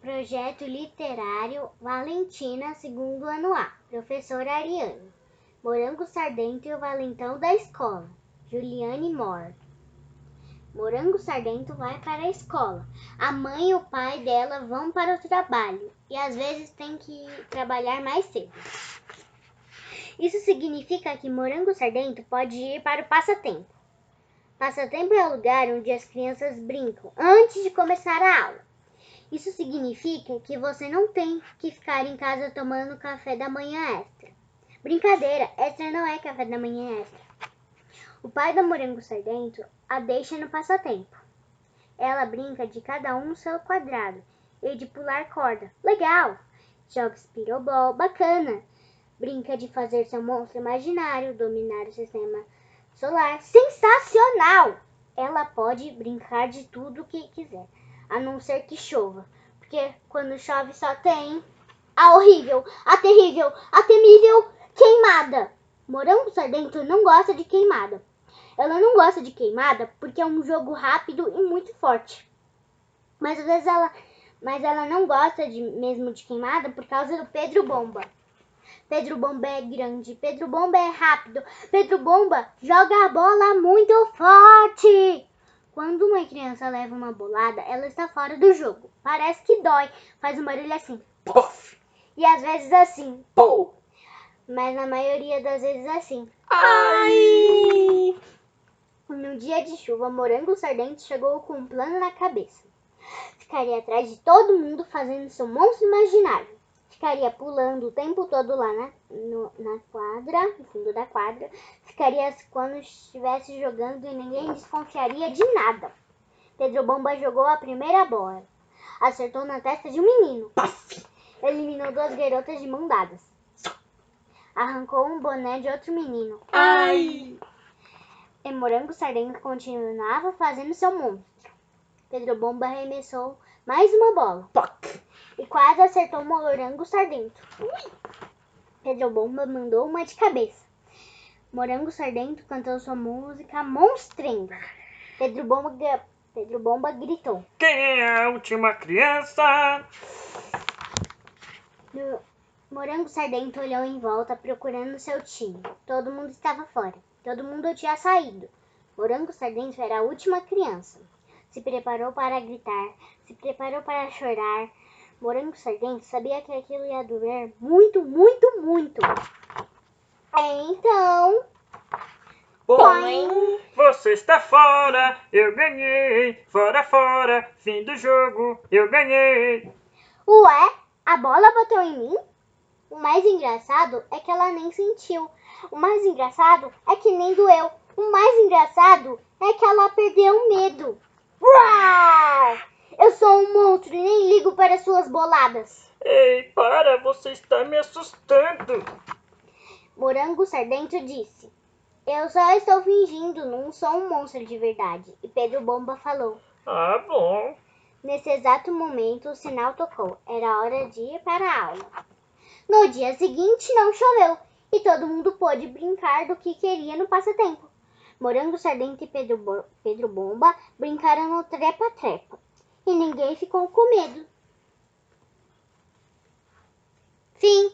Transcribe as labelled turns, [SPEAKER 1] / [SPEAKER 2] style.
[SPEAKER 1] Projeto Literário Valentina, segundo ano A. Professora Ariane. Morango Sardento e o Valentão da Escola. Juliane Moore. Morango Sardento vai para a escola. A mãe e o pai dela vão para o trabalho e às vezes tem que trabalhar mais cedo. Isso significa que Morango Sardento pode ir para o passatempo. Passatempo é o lugar onde as crianças brincam antes de começar a aula. Isso significa que você não tem que ficar em casa tomando café da manhã extra. Brincadeira, extra não é café da manhã extra. O pai da Morango Sardento a deixa no passatempo. Ela brinca de cada um seu quadrado e de pular corda. Legal! Joga espirobol, bacana! Brinca de fazer seu monstro imaginário, dominar o sistema solar. Sensacional! Ela pode brincar de tudo o que quiser, a não ser que chova. Porque quando chove só tem a horrível, a terrível, a temível queimada. Morango Sardento não gosta de queimada. Ela não gosta de queimada porque é um jogo rápido e muito forte. Mas às vezes ela, mas ela não gosta de, mesmo de queimada por causa do Pedro Bomba. Pedro Bomba é grande, Pedro Bomba é rápido, Pedro Bomba joga a bola muito forte. Quando uma criança leva uma bolada, ela está fora do jogo. Parece que dói, faz um barulho assim.
[SPEAKER 2] Puff.
[SPEAKER 1] E às vezes assim.
[SPEAKER 2] Pou.
[SPEAKER 1] Mas na maioria das vezes assim.
[SPEAKER 2] Ai!
[SPEAKER 1] Num dia de chuva, Morango Sardento chegou com um plano na cabeça. Ficaria atrás de todo mundo fazendo seu monstro imaginário. Ficaria pulando o tempo todo lá na, no- na quadra, no fundo da quadra. Ficaria quando estivesse jogando e ninguém desconfiaria de nada. Pedro Bomba jogou a primeira bola. Acertou na testa de um menino.
[SPEAKER 2] Puff.
[SPEAKER 1] Eliminou duas garotas de mão dadas. Arrancou um boné de outro menino.
[SPEAKER 2] Ai!
[SPEAKER 1] E Morango Sardento continuava fazendo seu monstro. Pedro Bomba arremessou mais uma bola
[SPEAKER 2] Poc.
[SPEAKER 1] e quase acertou Morango Sardento. Pedro Bomba mandou uma de cabeça. Morango Sardento cantou sua música monstrenga. Pedro Bomba, Pedro Bomba gritou.
[SPEAKER 2] Quem é a última criança?
[SPEAKER 1] No- Morango Sardento olhou em volta procurando seu time. Todo mundo estava fora. Todo mundo tinha saído. Morango Sardento era a última criança. Se preparou para gritar, se preparou para chorar. Morango Sardento sabia que aquilo ia doer muito, muito, muito. Então,
[SPEAKER 2] Boing. Você está fora, eu ganhei. Fora, fora, fim do jogo, eu ganhei.
[SPEAKER 1] ué, a bola bateu em mim? O mais engraçado é que ela nem sentiu. O mais engraçado é que nem doeu. O mais engraçado é que ela perdeu o medo. Uau! Eu sou um monstro e nem ligo para suas boladas.
[SPEAKER 2] Ei, para, você está me assustando.
[SPEAKER 1] Morango Sardento disse. Eu só estou fingindo, não sou um monstro de verdade. E Pedro Bomba falou.
[SPEAKER 2] Ah, bom.
[SPEAKER 1] Nesse exato momento, o sinal tocou. Era hora de ir para a aula. No dia seguinte, não choveu e todo mundo pôde brincar do que queria no passatempo. Morango Sardento e Pedro, Bo- Pedro Bomba brincaram no trepa-trepa e ninguém ficou com medo. Fim.